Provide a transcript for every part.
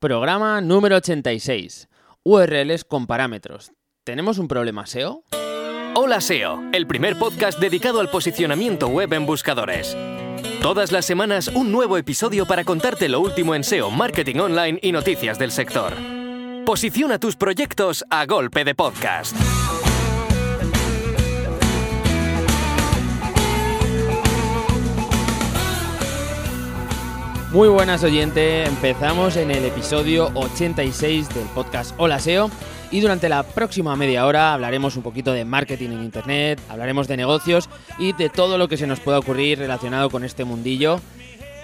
Programa número 86. URLs con parámetros. ¿Tenemos un problema SEO? Hola SEO, el primer podcast dedicado al posicionamiento web en buscadores. Todas las semanas un nuevo episodio para contarte lo último en SEO, marketing online y noticias del sector. Posiciona tus proyectos a golpe de podcast. Muy buenas oyentes, empezamos en el episodio 86 del podcast Hola SEO y durante la próxima media hora hablaremos un poquito de marketing en Internet, hablaremos de negocios y de todo lo que se nos pueda ocurrir relacionado con este mundillo.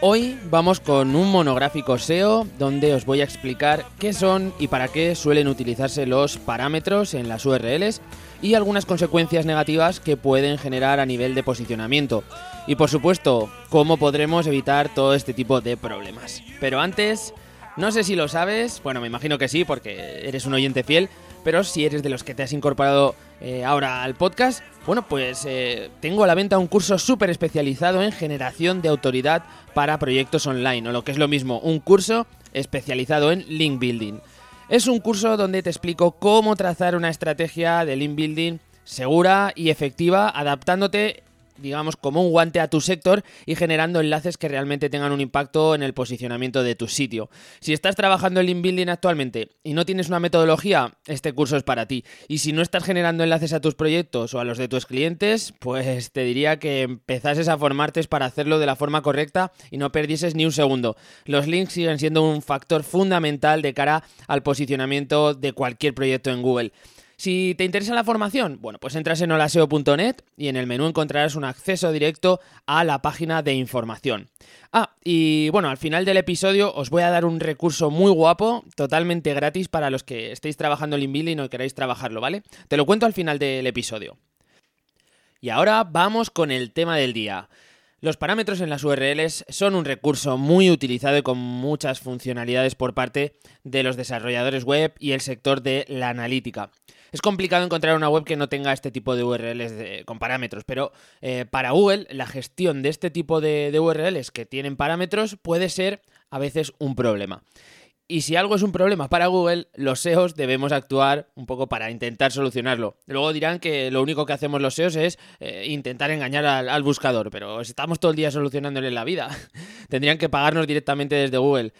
Hoy vamos con un monográfico SEO donde os voy a explicar qué son y para qué suelen utilizarse los parámetros en las URLs y algunas consecuencias negativas que pueden generar a nivel de posicionamiento. Y por supuesto, cómo podremos evitar todo este tipo de problemas. Pero antes, no sé si lo sabes, bueno, me imagino que sí, porque eres un oyente fiel, pero si eres de los que te has incorporado eh, ahora al podcast, bueno, pues eh, tengo a la venta un curso súper especializado en generación de autoridad para proyectos online, o lo que es lo mismo, un curso especializado en link building. Es un curso donde te explico cómo trazar una estrategia de link building segura y efectiva, adaptándote digamos, como un guante a tu sector y generando enlaces que realmente tengan un impacto en el posicionamiento de tu sitio. Si estás trabajando en link building actualmente y no tienes una metodología, este curso es para ti. Y si no estás generando enlaces a tus proyectos o a los de tus clientes, pues te diría que empezases a formarte para hacerlo de la forma correcta y no perdieses ni un segundo. Los links siguen siendo un factor fundamental de cara al posicionamiento de cualquier proyecto en Google. Si te interesa la formación, bueno, pues entras en holaseo.net y en el menú encontrarás un acceso directo a la página de información. Ah, y bueno, al final del episodio os voy a dar un recurso muy guapo, totalmente gratis para los que estéis trabajando el InBuilding o queráis trabajarlo, ¿vale? Te lo cuento al final del episodio. Y ahora vamos con el tema del día. Los parámetros en las URLs son un recurso muy utilizado y con muchas funcionalidades por parte de los desarrolladores web y el sector de la analítica. Es complicado encontrar una web que no tenga este tipo de URLs con parámetros, pero eh, para Google la gestión de este tipo de, URLs que tienen parámetros puede ser a veces un problema. Y si algo es un problema para Google, los SEOs debemos actuar un poco para intentar solucionarlo. Luego dirán que lo único que hacemos los SEOs es eh, intentar engañar al, buscador, pero estamos todo el día solucionándole la vida. Tendrían que pagarnos directamente desde Google.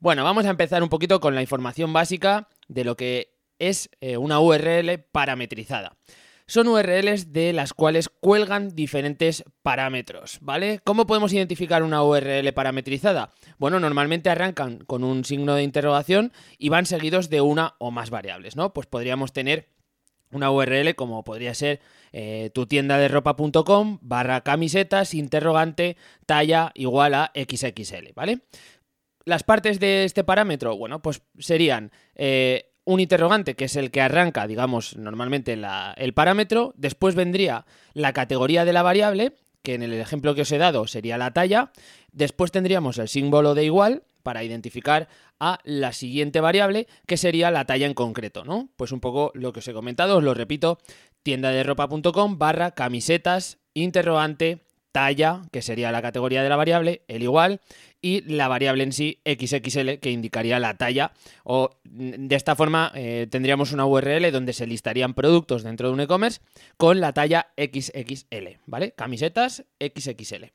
Bueno, vamos a empezar un poquito con la información básica de lo que es eh, una URL parametrizada son URLs de las cuales cuelgan diferentes parámetros, ¿vale? ¿Cómo podemos identificar una URL parametrizada? Bueno, normalmente arrancan con un signo de interrogación y van seguidos de una o más variables, ¿no? Pues podríamos tener una URL como podría ser eh, tu tienda de ropa.com barra camisetas interrogante talla igual a XXL, ¿vale? Las partes de este parámetro, bueno, pues serían eh, un interrogante, que es el que arranca, digamos, normalmente el parámetro. Después vendría la categoría de la variable, que en el ejemplo que os he dado sería la talla. Después tendríamos el símbolo de igual para identificar a la siguiente variable, que sería la talla en concreto, ¿no? Pues un poco lo que os he comentado, os lo repito, tienda de ropa.com barra camisetas, interrogante, talla, que sería la categoría de la variable, el igual, y la variable en sí XXL, que indicaría la talla. O mm, de esta forma eh, tendríamos una URL donde se listarían productos dentro de un e-commerce con la talla XXL, ¿vale? Camisetas XXL.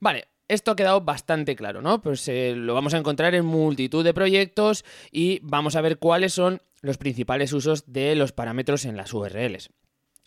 Vale, esto ha quedado bastante claro, ¿no? Pues eh, lo vamos a encontrar en multitud de proyectos y vamos a ver cuáles son los principales usos de los parámetros en las URLs.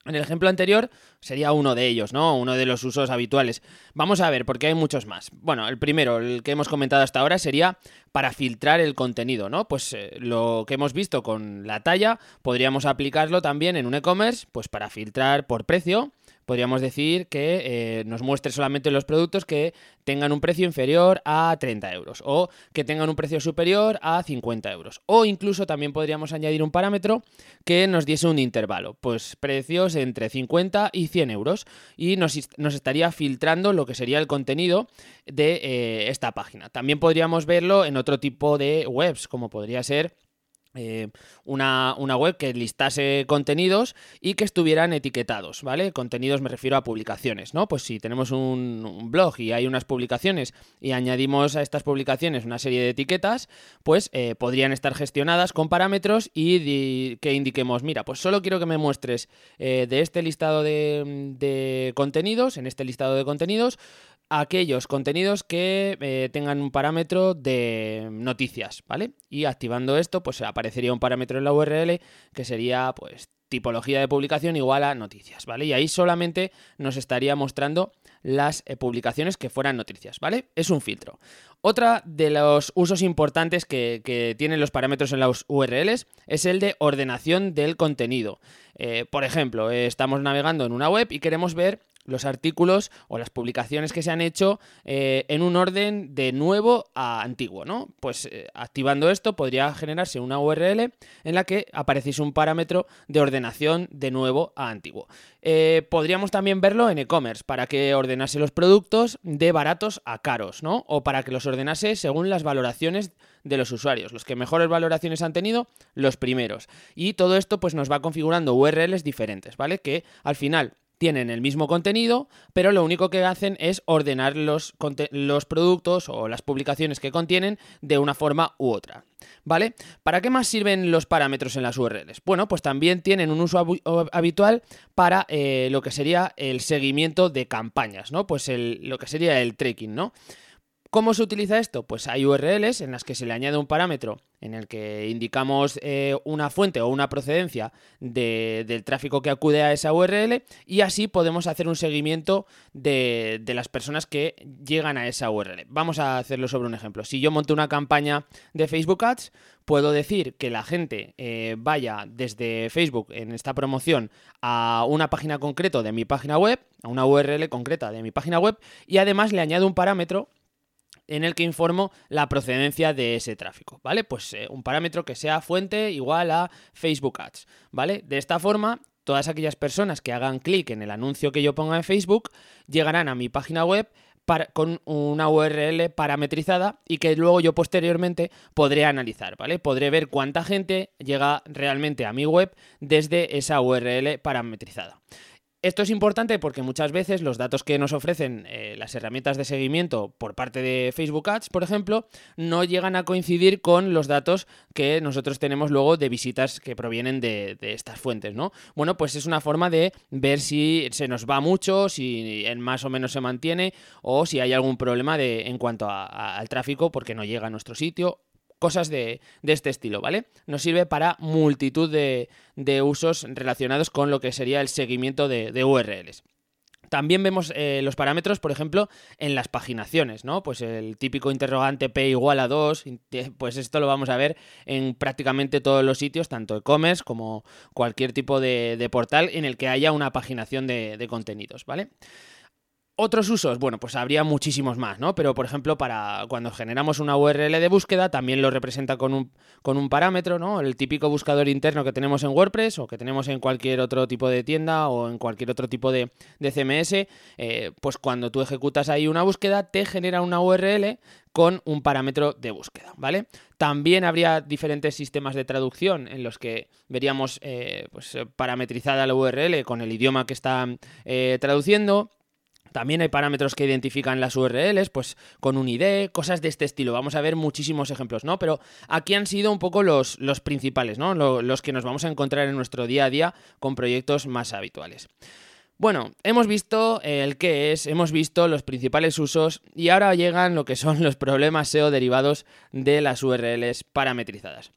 En el ejemplo anterior sería uno de ellos, ¿no? Uno de los usos habituales. Vamos a ver, porque hay muchos más. Bueno, el primero, el que hemos comentado hasta ahora, sería para filtrar el contenido, ¿no? Pues eh, lo que hemos visto con la talla, podríamos aplicarlo también en un e-commerce, pues para filtrar por precio podríamos decir que eh, nos muestre solamente los productos que tengan un precio inferior a 30 euros o que tengan un precio superior a 50 euros. O incluso también podríamos añadir un parámetro que nos diese un intervalo, pues precios entre 50 y 100 euros y nos, estaría filtrando lo que sería el contenido de eh, esta página. También podríamos verlo en otro tipo de webs, como podría ser eh, una, web que listase contenidos y que estuvieran etiquetados, ¿vale? Contenidos me refiero a publicaciones, ¿no? Pues si tenemos un, blog y hay unas publicaciones y añadimos a estas publicaciones una serie de etiquetas, pues eh, podrían estar gestionadas con parámetros y que indiquemos, mira, pues solo quiero que me muestres eh, de este listado de, de contenidos, en este listado de contenidos, aquellos contenidos que eh, tengan un parámetro de noticias, ¿vale? Y activando esto, pues aparecería un parámetro en la URL que sería, pues, tipología de publicación igual a noticias, ¿vale? Y ahí solamente nos estaría mostrando las eh, publicaciones que fueran noticias, ¿vale? Es un filtro. Otra de los usos importantes que, tienen los parámetros en las URLs es el de ordenación del contenido. Eh, por ejemplo, estamos navegando en una web y queremos ver los artículos o las publicaciones que se han hecho eh, en un orden de nuevo a antiguo, ¿no? Pues eh, activando esto podría generarse una URL en la que apareciese un parámetro de ordenación de nuevo a antiguo. Eh, podríamos también verlo en e-commerce para que ordenase los productos de baratos a caros, ¿no? O para que los ordenase según las valoraciones de los usuarios. Los que mejores valoraciones han tenido, los primeros. Y todo esto pues nos va configurando URLs diferentes, ¿vale? Que al final tienen el mismo contenido, pero lo único que hacen es ordenar los, productos o las publicaciones que contienen de una forma u otra. ¿Vale? ¿Para qué más sirven los parámetros en las URLs? Bueno, pues también tienen un uso habitual para eh, lo que sería el seguimiento de campañas, ¿no? Pues lo que sería el tracking, ¿no? ¿Cómo se utiliza esto? Pues hay URLs en las que se le añade un parámetro en el que indicamos eh, una fuente o una procedencia del tráfico que acude a esa URL y así podemos hacer un seguimiento de, las personas que llegan a esa URL. Vamos a hacerlo sobre un ejemplo. Si yo monto una campaña de Facebook Ads, puedo decir que la gente eh, vaya desde Facebook en esta promoción a una página concreta de mi página web, a una URL concreta de mi página web y además le añado un parámetro en el que informo la procedencia de ese tráfico, ¿vale? Pues eh, un parámetro que sea fuente igual a Facebook Ads, ¿vale? De esta forma, todas aquellas personas que hagan clic en el anuncio que yo ponga en Facebook llegarán a mi página web con una URL parametrizada y que luego yo posteriormente podré analizar, ¿vale? Podré ver cuánta gente llega realmente a mi web desde esa URL parametrizada. Esto es importante porque muchas veces los datos que nos ofrecen eh, las herramientas de seguimiento por parte de Facebook Ads, por ejemplo, no llegan a coincidir con los datos que nosotros tenemos luego de visitas que provienen de, estas fuentes, ¿no? Bueno, pues es una forma de ver si se nos va mucho, si en más o menos se mantiene o si hay algún problema de, en cuanto al tráfico porque no llega a nuestro sitio cosas de, este estilo, ¿vale? Nos sirve para multitud de, usos relacionados con lo que sería el seguimiento de, URLs. También vemos eh, los parámetros, por ejemplo, en las paginaciones, ¿no? Pues el típico interrogante P igual a 2, pues esto lo vamos a ver en prácticamente todos los sitios, tanto e-commerce como cualquier tipo de, portal en el que haya una paginación de, de contenidos, ¿vale? Otros usos, bueno, pues habría muchísimos más, ¿no? Pero, por ejemplo, para cuando generamos una URL de búsqueda, también lo representa con un, con un parámetro, ¿no? El típico buscador interno que tenemos en WordPress o que tenemos en cualquier otro tipo de tienda o en cualquier otro tipo de, CMS, eh, pues cuando tú ejecutas ahí una búsqueda, te genera una URL con un parámetro de búsqueda, ¿vale? También habría diferentes sistemas de traducción en los que veríamos eh, pues, parametrizada la URL con el idioma que está eh, traduciendo también hay parámetros que identifican las URLs, pues con un ID, cosas de este estilo. Vamos a ver muchísimos ejemplos, ¿no? Pero aquí han sido un poco los, los principales, ¿no? Los que nos vamos a encontrar en nuestro día a día con proyectos más habituales. Bueno, hemos visto el qué es, hemos visto los principales usos y ahora llegan lo que son los problemas SEO derivados de las URLs parametrizadas.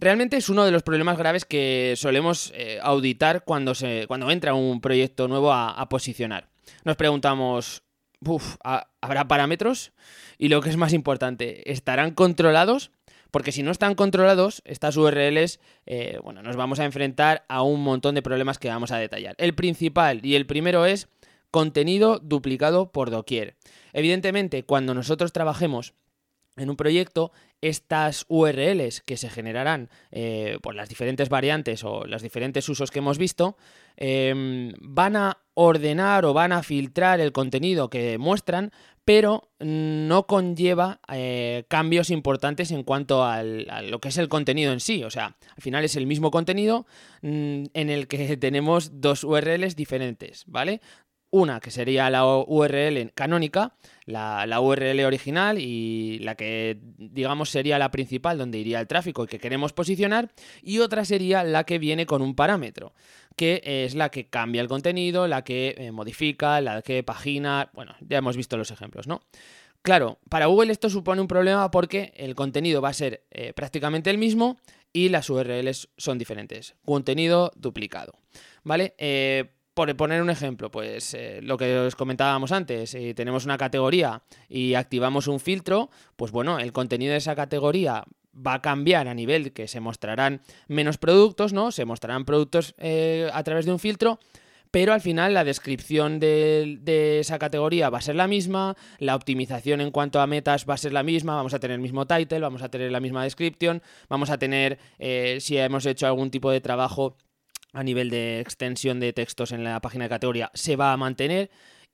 Realmente es uno de los problemas graves que solemos eh, auditar cuando, se, cuando entra un proyecto nuevo a posicionar nos preguntamos, ¿habrá parámetros? Y lo que es más importante, ¿estarán controlados? Porque si no están controlados, estas URLs, eh, bueno, nos vamos a enfrentar a un montón de problemas que vamos a detallar. El principal y el primero es contenido duplicado por doquier. Evidentemente, cuando nosotros trabajemos en un proyecto, estas URLs que se generarán eh, por las diferentes variantes o los diferentes usos que hemos visto, em, van a ordenar o van a filtrar el contenido que muestran pero no conlleva eh, cambios importantes en cuanto a lo que es el contenido en sí. O sea, al final es el mismo contenido mm, en el que tenemos dos URLs diferentes, ¿vale? Una que sería la URL canónica, la, URL original y la que digamos sería la principal donde iría el tráfico y que queremos posicionar. Y otra sería la que viene con un parámetro, que es la que cambia el contenido, la que eh, modifica, la que pagina. Bueno, ya hemos visto los ejemplos, ¿no? Claro, para Google esto supone un problema porque el contenido va a ser eh, prácticamente el mismo y las URLs son diferentes. Contenido duplicado. ¿Vale? Eh, por poner un ejemplo, pues eh, lo que os comentábamos antes, si tenemos una categoría y activamos un filtro, pues bueno, el contenido de esa categoría va a cambiar a nivel que se mostrarán menos productos, ¿no? Se mostrarán productos eh, a través de un filtro, pero al final la descripción de, esa categoría va a ser la misma, la optimización en cuanto a metas va a ser la misma, vamos a tener el mismo title, vamos a tener la misma descripción, vamos a tener, eh, si hemos hecho algún tipo de trabajo a nivel de extensión de textos en la página de categoría se va a mantener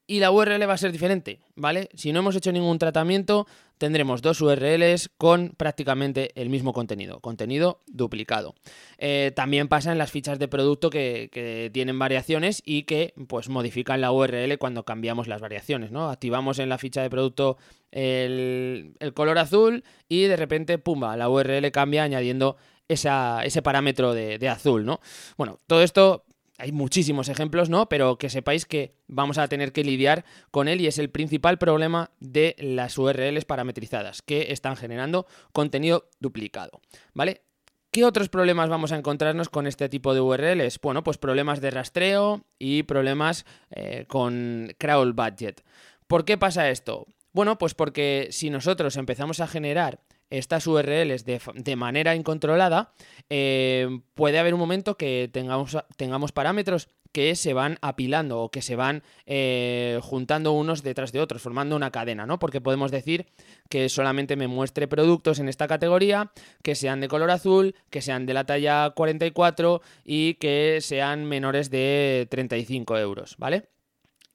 y la URL va a ser diferente, ¿vale? Si no hemos hecho ningún tratamiento, tendremos dos URLs con prácticamente el mismo contenido, contenido duplicado. Eh, también pasa en las fichas de producto que, tienen variaciones y que pues modifican la URL cuando cambiamos las variaciones, ¿no? Activamos en la ficha de producto el, color azul y de repente, pumba, la URL cambia añadiendo ese parámetro de, azul, ¿no? Bueno, todo esto hay muchísimos ejemplos, ¿no? Pero que sepáis que vamos a tener que lidiar con él y es el principal problema de las URLs parametrizadas, que están generando contenido duplicado, ¿vale? ¿Qué otros problemas vamos a encontrarnos con este tipo de URLs? Bueno, pues problemas de rastreo y problemas eh, con crawl budget. ¿Por qué pasa esto? Bueno, pues porque si nosotros empezamos a generar estas URLs de, manera incontrolada, eh, puede haber un momento que tengamos, tengamos parámetros que se van apilando o que se van eh, juntando unos detrás de otros, formando una cadena, ¿no? Porque podemos decir que solamente me muestre productos en esta categoría que sean de color azul, que sean de la talla 44 y que sean menores de 35 euros, ¿vale?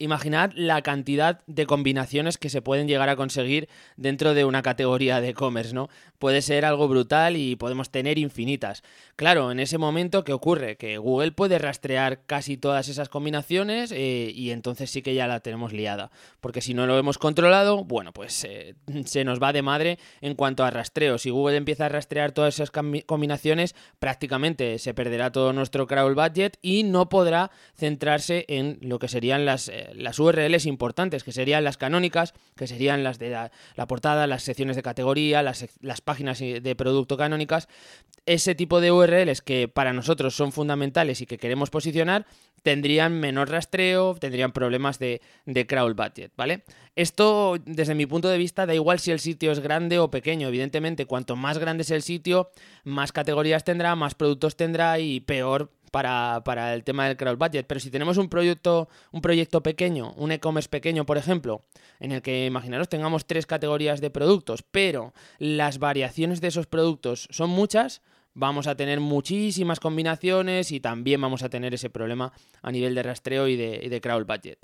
Imaginad la cantidad de combinaciones que se pueden llegar a conseguir dentro de una categoría de e-commerce, ¿no? Puede ser algo brutal y podemos tener infinitas. Claro, en ese momento, ¿qué ocurre? Que Google puede rastrear casi todas esas combinaciones eh, y entonces sí que ya la tenemos liada. Porque si no lo hemos controlado, bueno, pues eh, se nos va de madre en cuanto a rastreo. Si Google empieza a rastrear todas esas combinaciones, prácticamente se perderá todo nuestro crawl budget y no podrá centrarse en lo que serían las... Eh, las URLs importantes, que serían las canónicas, que serían las de la, portada, las secciones de categoría, las, las, páginas de producto canónicas, ese tipo de URLs que para nosotros son fundamentales y que queremos posicionar, tendrían menor rastreo, tendrían problemas de, de crawl budget, ¿vale? Esto, desde mi punto de vista, da igual si el sitio es grande o pequeño. Evidentemente, cuanto más grande es el sitio, más categorías tendrá, más productos tendrá y peor para, el tema del crowd budget. Pero si tenemos un proyecto, un proyecto pequeño, un e-commerce pequeño, por ejemplo, en el que imaginaros tengamos tres categorías de productos, pero las variaciones de esos productos son muchas, vamos a tener muchísimas combinaciones y también vamos a tener ese problema a nivel de rastreo y de, y de crowd budget.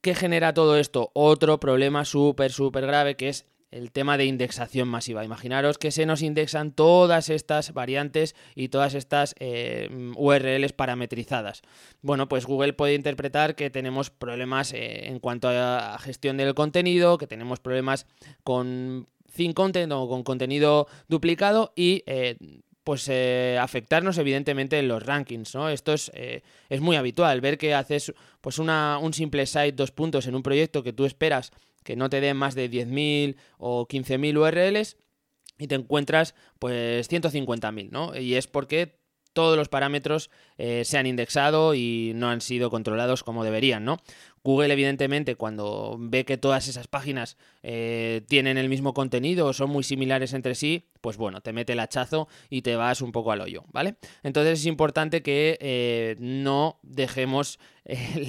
¿Qué genera todo esto? Otro problema súper, súper grave que es el tema de indexación masiva. Imaginaros que se nos indexan todas estas variantes y todas estas eh, URLs parametrizadas. Bueno, pues Google puede interpretar que tenemos problemas eh, en cuanto a gestión del contenido, que tenemos problemas con thin content o con contenido duplicado y eh, pues afectarnos evidentemente en los rankings, ¿no? Esto es, es muy habitual, ver que haces pues una, un simple site dos puntos en un proyecto que tú esperas que no te den más de 10.000 o 15.000 URLs y te encuentras pues 150.000, ¿no? Y es porque todos los parámetros eh, se han indexado y no han sido controlados como deberían, ¿no? Google, evidentemente, cuando ve que todas esas páginas eh, tienen el mismo contenido o son muy similares entre sí, pues bueno, te mete el hachazo y te vas un poco al hoyo, ¿vale? Entonces es importante que eh, no dejemos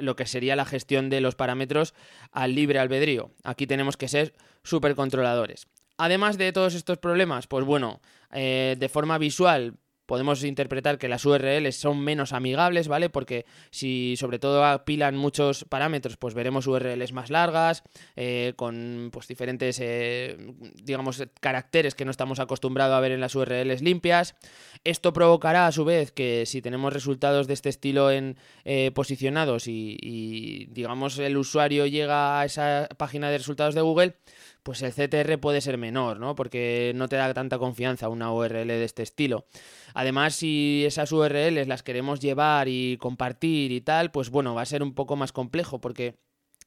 lo que sería la gestión de los parámetros al libre albedrío. Aquí tenemos que ser súper controladores. Además de todos estos problemas, pues bueno, de forma visual podemos interpretar que las URLs son menos amigables, ¿vale? Porque si sobre todo apilan muchos parámetros, pues veremos URLs más largas, eh, con pues diferentes, eh, digamos, caracteres que no estamos acostumbrados a ver en las URLs limpias. Esto provocará a su vez que si tenemos resultados de este estilo en eh, posicionados y, y, digamos, el usuario llega a esa página de resultados de Google, pues el CTR puede ser menor, ¿no? Porque no te da tanta confianza una URL de este estilo. Además, si esas URLs las queremos llevar y compartir y tal, pues bueno, va a ser un poco más complejo porque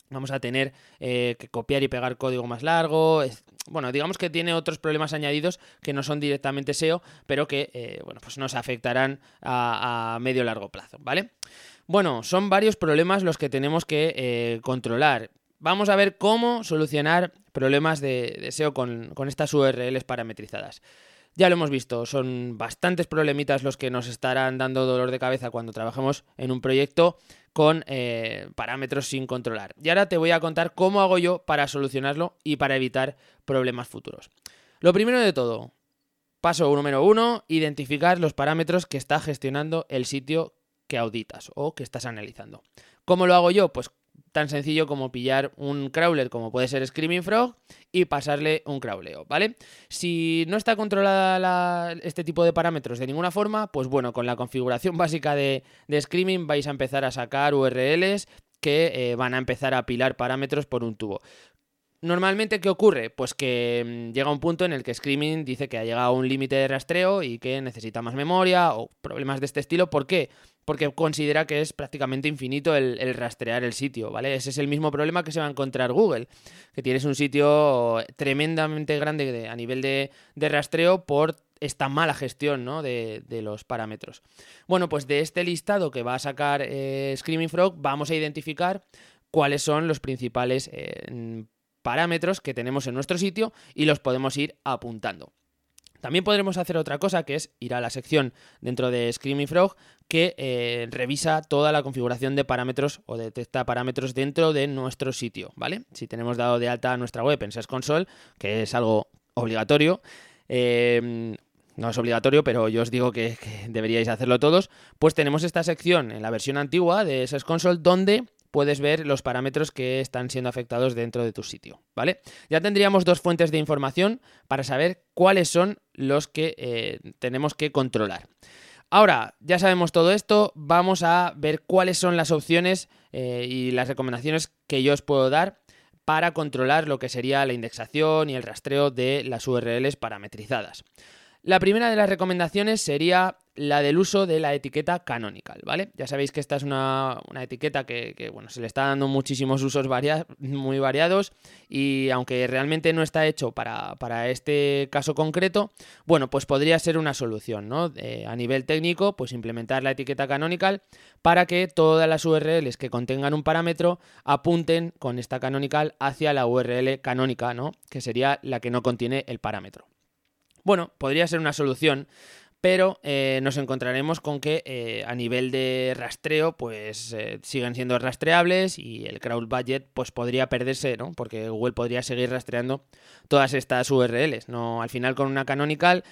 vamos a tener eh, que copiar y pegar código más largo. bueno, digamos que tiene otros problemas añadidos que no son directamente SEO, pero que eh, bueno, pues nos afectarán a, a medio largo plazo, ¿vale? Bueno, son varios problemas los que tenemos que eh, controlar. Vamos a ver cómo solucionar problemas de, SEO con, estas URLs parametrizadas. Ya lo hemos visto, son bastantes problemitas los que nos estarán dando dolor de cabeza cuando trabajemos en un proyecto con eh, parámetros sin controlar. Y ahora te voy a contar cómo hago yo para solucionarlo y para evitar problemas futuros. Lo primero de todo, paso número uno, identificar los parámetros que está gestionando el sitio que auditas o que estás analizando. ¿Cómo lo hago yo? Pues tan sencillo como pillar un crawler como puede ser Screaming Frog y pasarle un crawleo, ¿vale? Si no está controlada este tipo de parámetros de ninguna forma, pues bueno, con la configuración básica de, Screaming vais a empezar a sacar URLs que eh, van a empezar a apilar parámetros por un tubo. Normalmente, ¿qué ocurre? Pues que mm, llega un punto en el que Screaming dice que ha llegado a un límite de rastreo y que necesita más memoria o problemas de este estilo. ¿Por qué? Porque considera que es prácticamente infinito el, rastrear el sitio, ¿vale? Ese es el mismo problema que se va a encontrar Google, que tienes un sitio tremendamente grande a nivel de, rastreo por esta mala gestión ¿no? de, los parámetros. Bueno, pues de este listado que va a sacar eh, Screaming Frog vamos a identificar cuáles son los principales eh, parámetros que tenemos en nuestro sitio y los podemos ir apuntando. También podremos hacer otra cosa que es ir a la sección dentro de Screaming Frog que eh, revisa toda la configuración de parámetros o detecta parámetros dentro de nuestro sitio, ¿vale? Si tenemos dado de alta nuestra web en SES Console, que es algo obligatorio, eh, no es obligatorio, pero yo os digo que, que, deberíais hacerlo todos, pues tenemos esta sección en la versión antigua de SES Console donde puedes ver los parámetros que están siendo afectados dentro de tu sitio, ¿vale? Ya tendríamos dos fuentes de información para saber cuáles son los que eh, tenemos que controlar. Ahora, ya sabemos todo esto, vamos a ver cuáles son las opciones eh, y las recomendaciones que yo os puedo dar para controlar lo que sería la indexación y el rastreo de las URLs parametrizadas. La primera de las recomendaciones sería la del uso de la etiqueta canonical, ¿vale? Ya sabéis que esta es una, etiqueta que, bueno, se le está dando muchísimos usos muy variados y aunque realmente no está hecho para, este caso concreto, bueno, pues podría ser una solución, ¿no? a nivel técnico, pues implementar la etiqueta canonical para que todas las URLs que contengan un parámetro apunten con esta canonical hacia la URL canónica, ¿no? Que sería la que no contiene el parámetro. Bueno, podría ser una solución, pero eh, nos encontraremos con que eh, a nivel de rastreo pues eh, siguen siendo rastreables y el crowd budget pues podría perderse, ¿no? Porque Google podría seguir rastreando todas estas URLs, ¿no? Al final con una canonical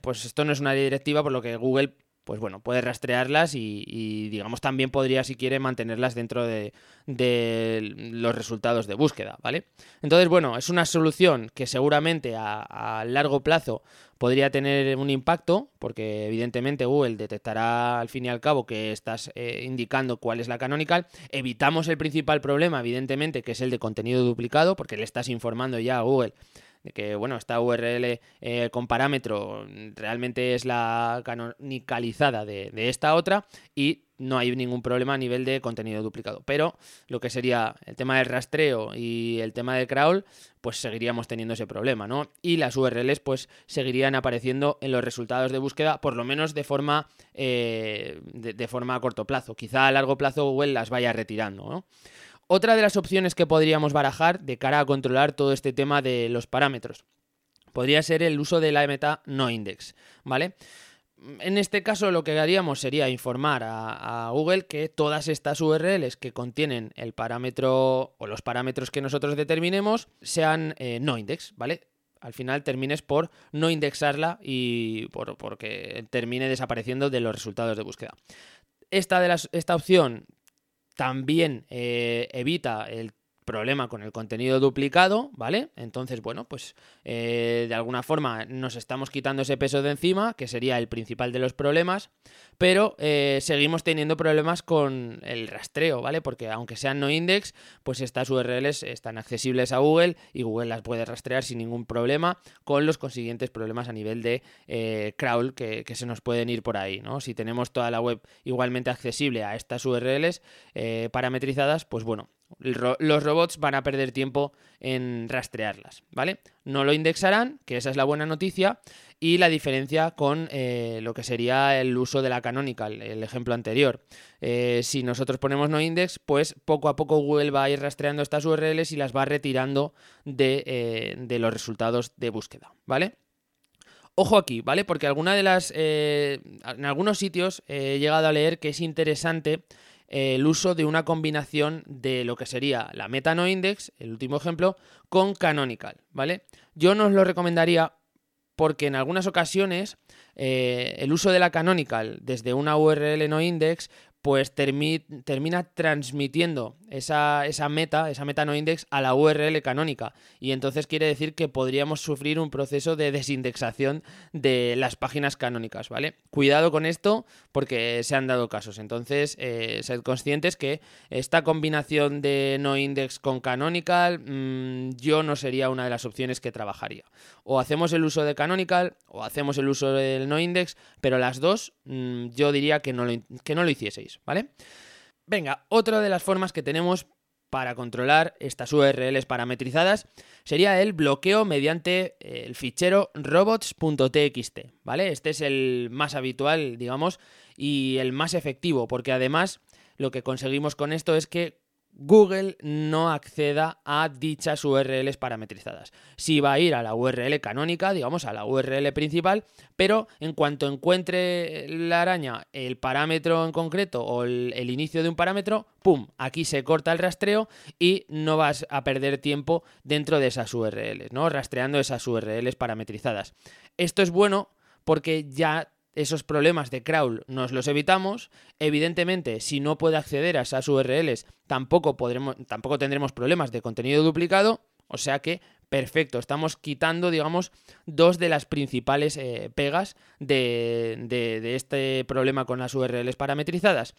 pues esto no es una directiva por lo que Google pues bueno, puede rastrearlas y, digamos también podría, si quiere, mantenerlas dentro de, los resultados de búsqueda, ¿vale? Entonces, bueno, es una solución que seguramente a, largo plazo podría tener un impacto, porque evidentemente Google detectará al fin y al cabo que estás eh, indicando cuál es la canonical. Evitamos el principal problema, evidentemente, que es el de contenido duplicado, porque le estás informando ya a Google de que bueno, esta URL eh, con parámetro realmente es la canonicalizada de, de esta otra y no hay ningún problema a nivel de contenido duplicado. Pero lo que sería el tema del rastreo y el tema del crawl, pues seguiríamos teniendo ese problema, ¿no? Y las URLs, pues seguirían apareciendo en los resultados de búsqueda, por lo menos de forma, eh, de, forma a corto plazo. Quizá a largo plazo Google las vaya retirando, ¿no? Otra de las opciones que podríamos barajar de cara a controlar todo este tema de los parámetros podría ser el uso de la meta no index, ¿vale? En este caso lo que haríamos sería informar a, Google que todas estas URLs que contienen el parámetro o los parámetros que nosotros determinemos sean eh, no index, ¿vale? al final termines por no indexarla y por, porque termine desapareciendo de los resultados de búsqueda. Esta, de esta opción también eh, evita el problema con el contenido duplicado, ¿vale? Entonces, bueno, pues eh, de alguna forma nos estamos quitando ese peso de encima, que sería el principal de los problemas, pero eh, seguimos teniendo problemas con el rastreo, ¿vale? Porque aunque sean no index, pues estas URLs están accesibles a Google y Google las puede rastrear sin ningún problema, con los consiguientes problemas a nivel de eh, crawl que, que, se nos pueden ir por ahí, ¿no? Si tenemos toda la web igualmente accesible a estas URLs parametrizadas, pues bueno, los robots van a perder tiempo en rastrearlas, ¿vale? No lo indexarán, que esa es la buena noticia, y la diferencia con eh, lo que sería el uso de la canonical, el ejemplo anterior. Eh, si nosotros ponemos no index, pues poco a poco Google va a ir rastreando estas URLs y las va retirando de, eh, de los resultados de búsqueda, ¿vale? Ojo aquí, ¿vale? Porque alguna de las. en algunos sitios he llegado a leer que es interesante el uso de una combinación de lo que sería la meta no index, el último ejemplo, con canonical, ¿vale? Yo no os lo recomendaría porque en algunas ocasiones eh, el uso de la canonical desde una URL no index pues termina transmitiendo esa, esa, meta, esa meta no index a la URL canónica. Y entonces quiere decir que podríamos sufrir un proceso de desindexación de las páginas canónicas, ¿vale? Cuidado con esto porque se han dado casos. Entonces, eh, sed conscientes que esta combinación de no index con canonical, mm, yo no sería una de las opciones que trabajaría. O hacemos el uso de canonical o hacemos el uso del no index, pero las dos mm, yo diría que no, que no lo hicieseis, ¿vale? Venga, otra de las formas que tenemos para controlar estas URLs parametrizadas sería el bloqueo mediante el fichero robots.txt, ¿vale? Este es el más habitual, digamos, y el más efectivo, porque además lo que conseguimos con esto es que Google no acceda a dichas URLs parametrizadas. Sí va a ir a la URL canónica, digamos, a la URL principal, pero en cuanto encuentre la araña el parámetro en concreto o el, el, inicio de un parámetro, ¡pum! Aquí se corta el rastreo y no vas a perder tiempo dentro de esas URLs, ¿no? Rastreando esas URLs parametrizadas. Esto es bueno porque ya esos problemas de crawl nos los evitamos. Evidentemente, si no puede acceder a esas URLs, tampoco, podremos, tampoco tendremos problemas de contenido duplicado. O sea que, perfecto, estamos quitando, digamos, dos de las principales eh, pegas de, de este problema con las URLs parametrizadas.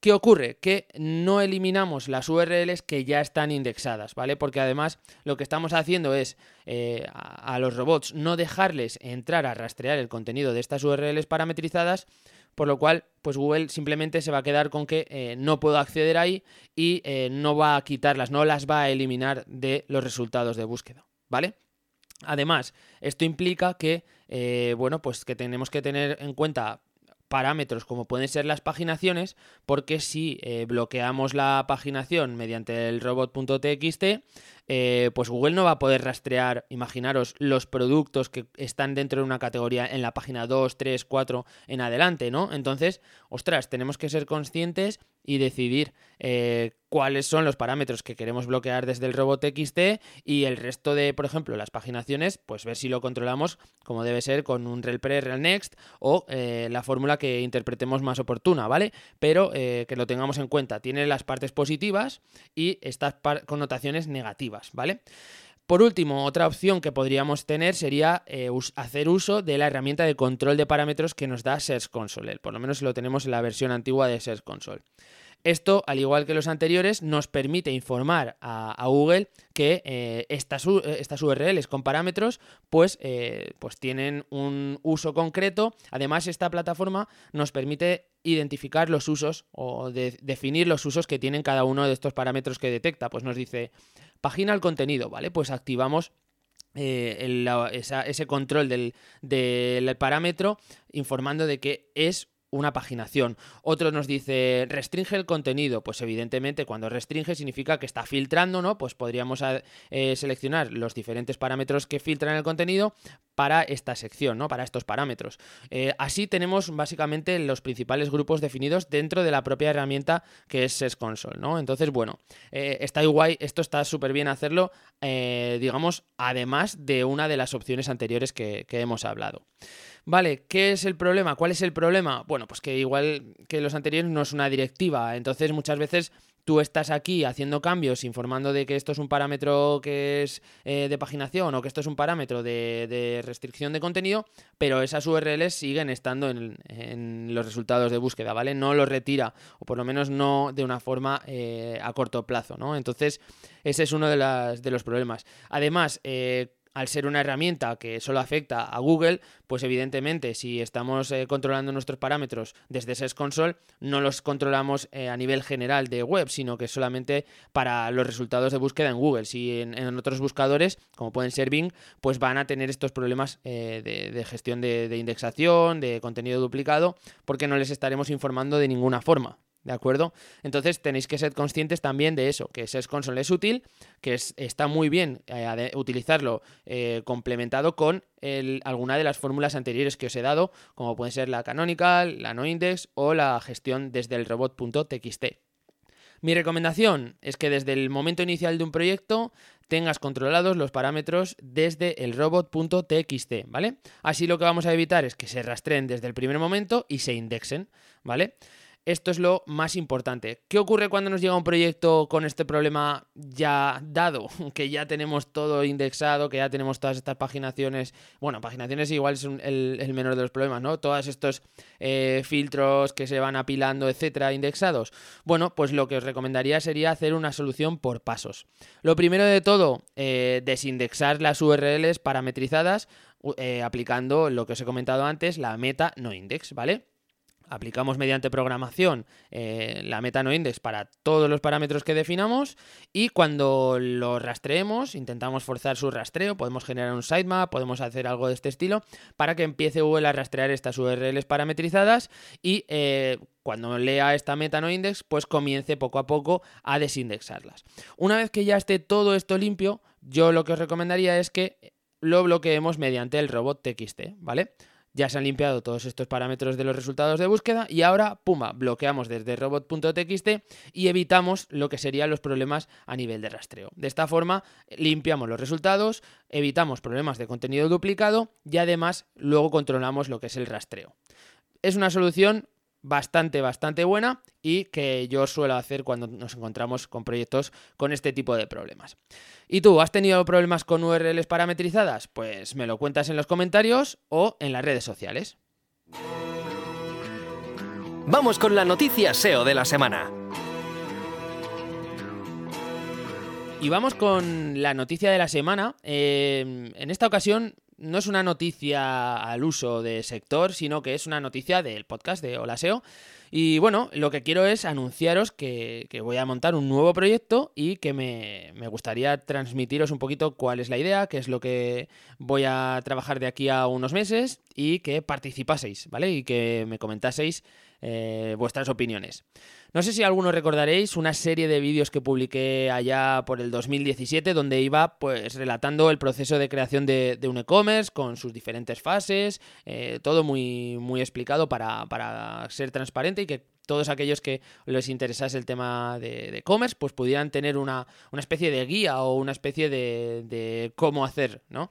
¿Qué ocurre? Que no eliminamos las URLs que ya están indexadas, ¿vale? Porque además lo que estamos haciendo es eh, a, los robots no dejarles entrar a rastrear el contenido de estas URLs parametrizadas, por lo cual, pues Google simplemente se va a quedar con que eh, no puedo acceder ahí y eh, no va a quitarlas, no las va a eliminar de los resultados de búsqueda, ¿vale? Además, esto implica que, bueno, pues que tenemos que tener en cuenta parámetros como pueden ser las paginaciones, porque si eh, bloqueamos la paginación mediante el robot.txt, eh, pues Google no va a poder rastrear, imaginaros, los productos que están dentro de una categoría en la página 2, 3, 4 en adelante, ¿no? Entonces, ostras, tenemos que ser conscientes y decidir eh, cuáles son los parámetros que queremos bloquear desde el robot XT y el resto de, por ejemplo, las paginaciones, pues ver si lo controlamos como debe ser con un rel pre, next o eh, la fórmula que interpretemos más oportuna, ¿vale? Pero que lo tengamos en cuenta. Tiene las partes positivas y estas connotaciones negativas. ¿vale? Por último, otra opción que podríamos tener sería eh, hacer uso de la herramienta de control de parámetros que nos da Search Console. Por lo menos lo tenemos en la versión antigua de Search Console. Esto, al igual que los anteriores, nos permite informar a, Google que eh, estas, estas, URLs con parámetros pues, eh, pues tienen un uso concreto. Además, esta plataforma nos permite identificar los usos o definir los usos que tienen cada uno de estos parámetros que detecta. Pues nos dice, Pagina el contenido, ¿vale? Pues activamos eh, ese control del, del parámetro informando de que es una paginación. Otro nos dice restringe el contenido. Pues evidentemente cuando restringe significa que está filtrando, ¿no? Pues podríamos eh, seleccionar los diferentes parámetros que filtran el contenido para esta sección, ¿no? Para estos parámetros. Eh, así tenemos básicamente los principales grupos definidos dentro de la propia herramienta que es SES Console, ¿no? Entonces, bueno, eh, está guay, esto está súper bien hacerlo, eh, digamos, además de una de las opciones anteriores que, que hemos hablado. Vale, ¿qué es el problema? ¿Cuál es el problema? Bueno, pues que igual que los anteriores no es una directiva, entonces muchas veces tú estás aquí haciendo cambios, informando de que esto es un parámetro que es eh, de paginación o que esto es un parámetro de, restricción de contenido, pero esas URLs siguen estando en, los resultados de búsqueda, ¿vale? No los retira, o por lo menos no de una forma eh, a corto plazo, ¿no? Entonces, ese es uno de, los problemas. Además, eh, al ser una herramienta que solo afecta a Google, pues evidentemente si estamos eh, controlando nuestros parámetros desde SES Console, no los controlamos eh, a nivel general de web, sino que solamente para los resultados de búsqueda en Google. Si en, otros buscadores, como pueden ser Bing, pues van a tener estos problemas eh, de, gestión de indexación, de contenido duplicado, porque no les estaremos informando de ninguna forma. ¿De acuerdo? Entonces tenéis que ser conscientes también de eso, que Search Console es útil, que está muy bien eh, utilizarlo eh, complementado con alguna de las fórmulas anteriores que os he dado, como pueden ser la canonical, la noindex o la gestión desde el robot.txt. Mi recomendación es que desde el momento inicial de un proyecto tengas controlados los parámetros desde el robot.txt, ¿vale? Así lo que vamos a evitar es que se rastreen desde el primer momento y se indexen, ¿vale? Esto es lo más importante. ¿Qué ocurre cuando nos llega un proyecto con este problema ya dado? Que ya tenemos todo indexado, que ya tenemos todas estas paginaciones. Bueno, paginaciones igual es el, menor de los problemas, ¿no? Todos estos eh, filtros que se van apilando, etcétera, indexados. Bueno, pues lo que os recomendaría sería hacer una solución por pasos. Lo primero de todo, eh, desindexar las URLs parametrizadas eh, aplicando lo que os he comentado antes, la meta no index, ¿vale? Aplicamos mediante programación eh, la meta no index para todos los parámetros que definamos y cuando lo rastreemos, intentamos forzar su rastreo, podemos generar un sitemap, podemos hacer algo de este estilo para que empiece Google a rastrear estas URLs parametrizadas y eh, cuando lea esta meta no index, pues comience poco a poco a desindexarlas. Una vez que ya esté todo esto limpio, yo lo que os recomendaría es que lo bloqueemos mediante el robot TXT, ¿vale? Ya se han limpiado todos estos parámetros de los resultados de búsqueda y ahora, pumba, bloqueamos desde robot.txt y evitamos lo que serían los problemas a nivel de rastreo. De esta forma, limpiamos los resultados, evitamos problemas de contenido duplicado y además luego controlamos lo que es el rastreo. Es una solución bastante, bastante buena y que yo suelo hacer cuando nos encontramos con proyectos con este tipo de problemas. ¿Y tú, has tenido problemas con URLs parametrizadas? Pues me lo cuentas en los comentarios o en las redes sociales. Vamos con la noticia SEO de la semana. Y vamos con la noticia de la semana. Eh, en esta ocasión no es una noticia al uso de sector, sino que es una noticia del podcast de Olaseo. Y bueno, lo que quiero es anunciaros que, voy a montar un nuevo proyecto y que me, me, gustaría transmitiros un poquito cuál es la idea, qué es lo que voy a trabajar de aquí a unos meses y que participaseis, ¿vale? Y que me comentaseis eh, vuestras opiniones. No sé si algunos recordaréis una serie de vídeos que publiqué allá por el 2017 donde iba pues relatando el proceso de creación de, un e-commerce con sus diferentes fases, eh, todo muy, muy explicado para, ser transparente y que todos aquellos que les interesase el tema de e-commerce pues pudieran tener una, especie de guía o una especie de, de cómo hacer, ¿no?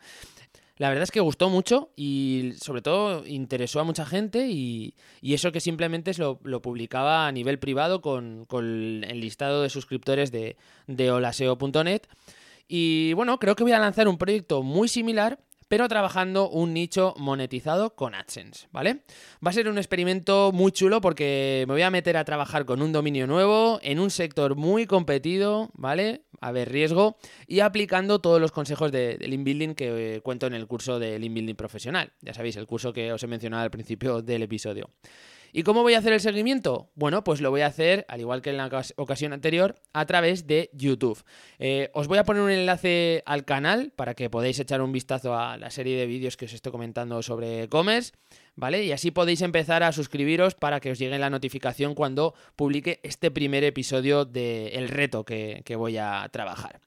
La verdad es que gustó mucho y sobre todo interesó a mucha gente y, eso que simplemente lo, lo, publicaba a nivel privado con, el listado de suscriptores de, de holaseo.net. Y bueno, creo que voy a lanzar un proyecto muy similar pero trabajando un nicho monetizado con AdSense, ¿vale? Va a ser un experimento muy chulo porque me voy a meter a trabajar con un dominio nuevo, en un sector muy competido, ¿vale? A ver, riesgo, y aplicando todos los consejos de, de Building que eh, cuento en el curso de Lean Building Profesional. Ya sabéis, el curso que os he mencionado al principio del episodio. ¿Y cómo voy a hacer el seguimiento? Bueno, pues lo voy a hacer, al igual que en la ocasión anterior, a través de YouTube. Eh, os voy a poner un enlace al canal para que podáis echar un vistazo a la serie de vídeos que os estoy comentando sobre e-commerce, ¿vale? Y así podéis empezar a suscribiros para que os llegue la notificación cuando publique este primer episodio del reto que, que voy a trabajar.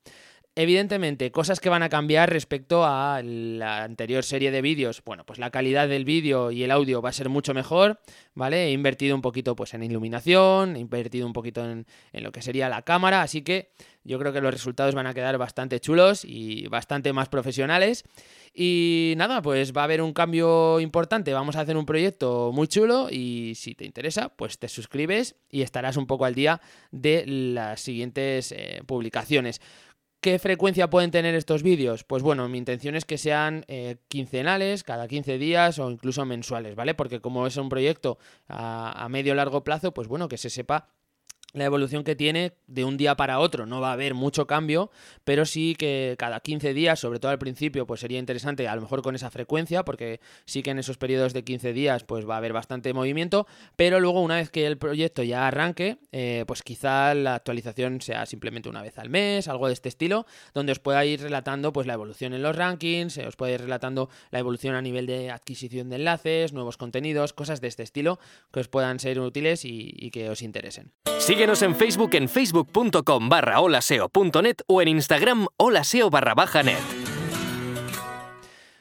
Evidentemente, cosas que van a cambiar respecto a la anterior serie de vídeos. Bueno, pues la calidad del vídeo y el audio va a ser mucho mejor, ¿vale? He invertido un poquito pues en iluminación, he invertido un poquito en, en lo que sería la cámara, así que yo creo que los resultados van a quedar bastante chulos y bastante más profesionales. Y nada, pues va a haber un cambio importante. Vamos a hacer un proyecto muy chulo y si te interesa, pues te suscribes y estarás un poco al día de las siguientes eh, publicaciones. ¿Qué frecuencia pueden tener estos vídeos? Pues bueno, mi intención es que sean eh, quincenales, cada 15 días o incluso mensuales, ¿vale? Porque como es un proyecto a, a medio largo plazo, pues bueno, que se sepa la evolución que tiene de un día para otro. No va a haber mucho cambio, pero sí que cada 15 días, sobre todo al principio, pues sería interesante, a lo mejor con esa frecuencia, porque sí que en esos periodos de 15 días pues va a haber bastante movimiento, pero luego una vez que el proyecto ya arranque, eh, pues quizá la actualización sea simplemente una vez al mes, algo de este estilo, donde os pueda ir relatando pues la evolución en los rankings, os puede ir relatando la evolución a nivel de adquisición de enlaces, nuevos contenidos, cosas de este estilo que os puedan ser útiles y que os interesen. Síguenos en Facebook en facebook.com barra holaseo.net o en Instagram holaseo barra baja net.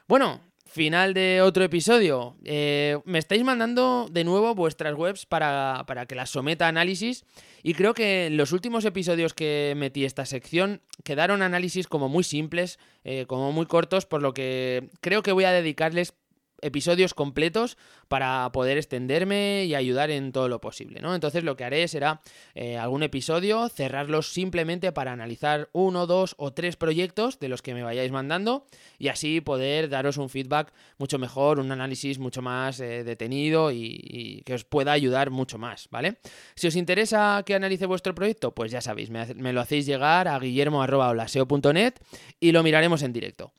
Bueno, final de otro episodio. Eh, me estáis mandando de nuevo vuestras webs para, para, que las someta a análisis y creo que en los últimos episodios que metí esta sección quedaron análisis como muy simples, eh, como muy cortos, por lo que creo que voy a dedicarles episodios completos para poder extenderme y ayudar en todo lo posible, ¿no? Entonces lo que haré será eh, algún episodio, cerrarlos simplemente para analizar uno, dos o tres proyectos de los que me vayáis mandando y así poder daros un feedback mucho mejor, un análisis mucho más eh, detenido y, que os pueda ayudar mucho más, ¿vale? Si os interesa que analice vuestro proyecto, pues ya sabéis, me, me lo hacéis llegar a guillermo.olaseo.net y lo miraremos en directo.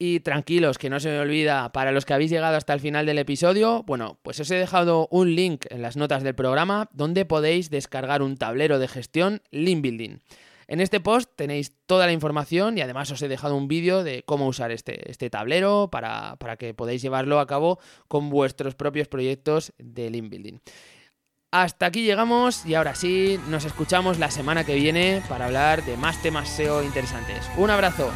Y tranquilos, que no se me olvida, para los que habéis llegado hasta el final del episodio, bueno, pues os he dejado un link en las notas del programa donde podéis descargar un tablero de gestión Link Building. En este post tenéis toda la información y además os he dejado un vídeo de cómo usar este, este tablero para, para, que podáis llevarlo a cabo con vuestros propios proyectos de Link Building. Hasta aquí llegamos y ahora sí, nos escuchamos la semana que viene para hablar de más temas SEO interesantes. Un abrazo.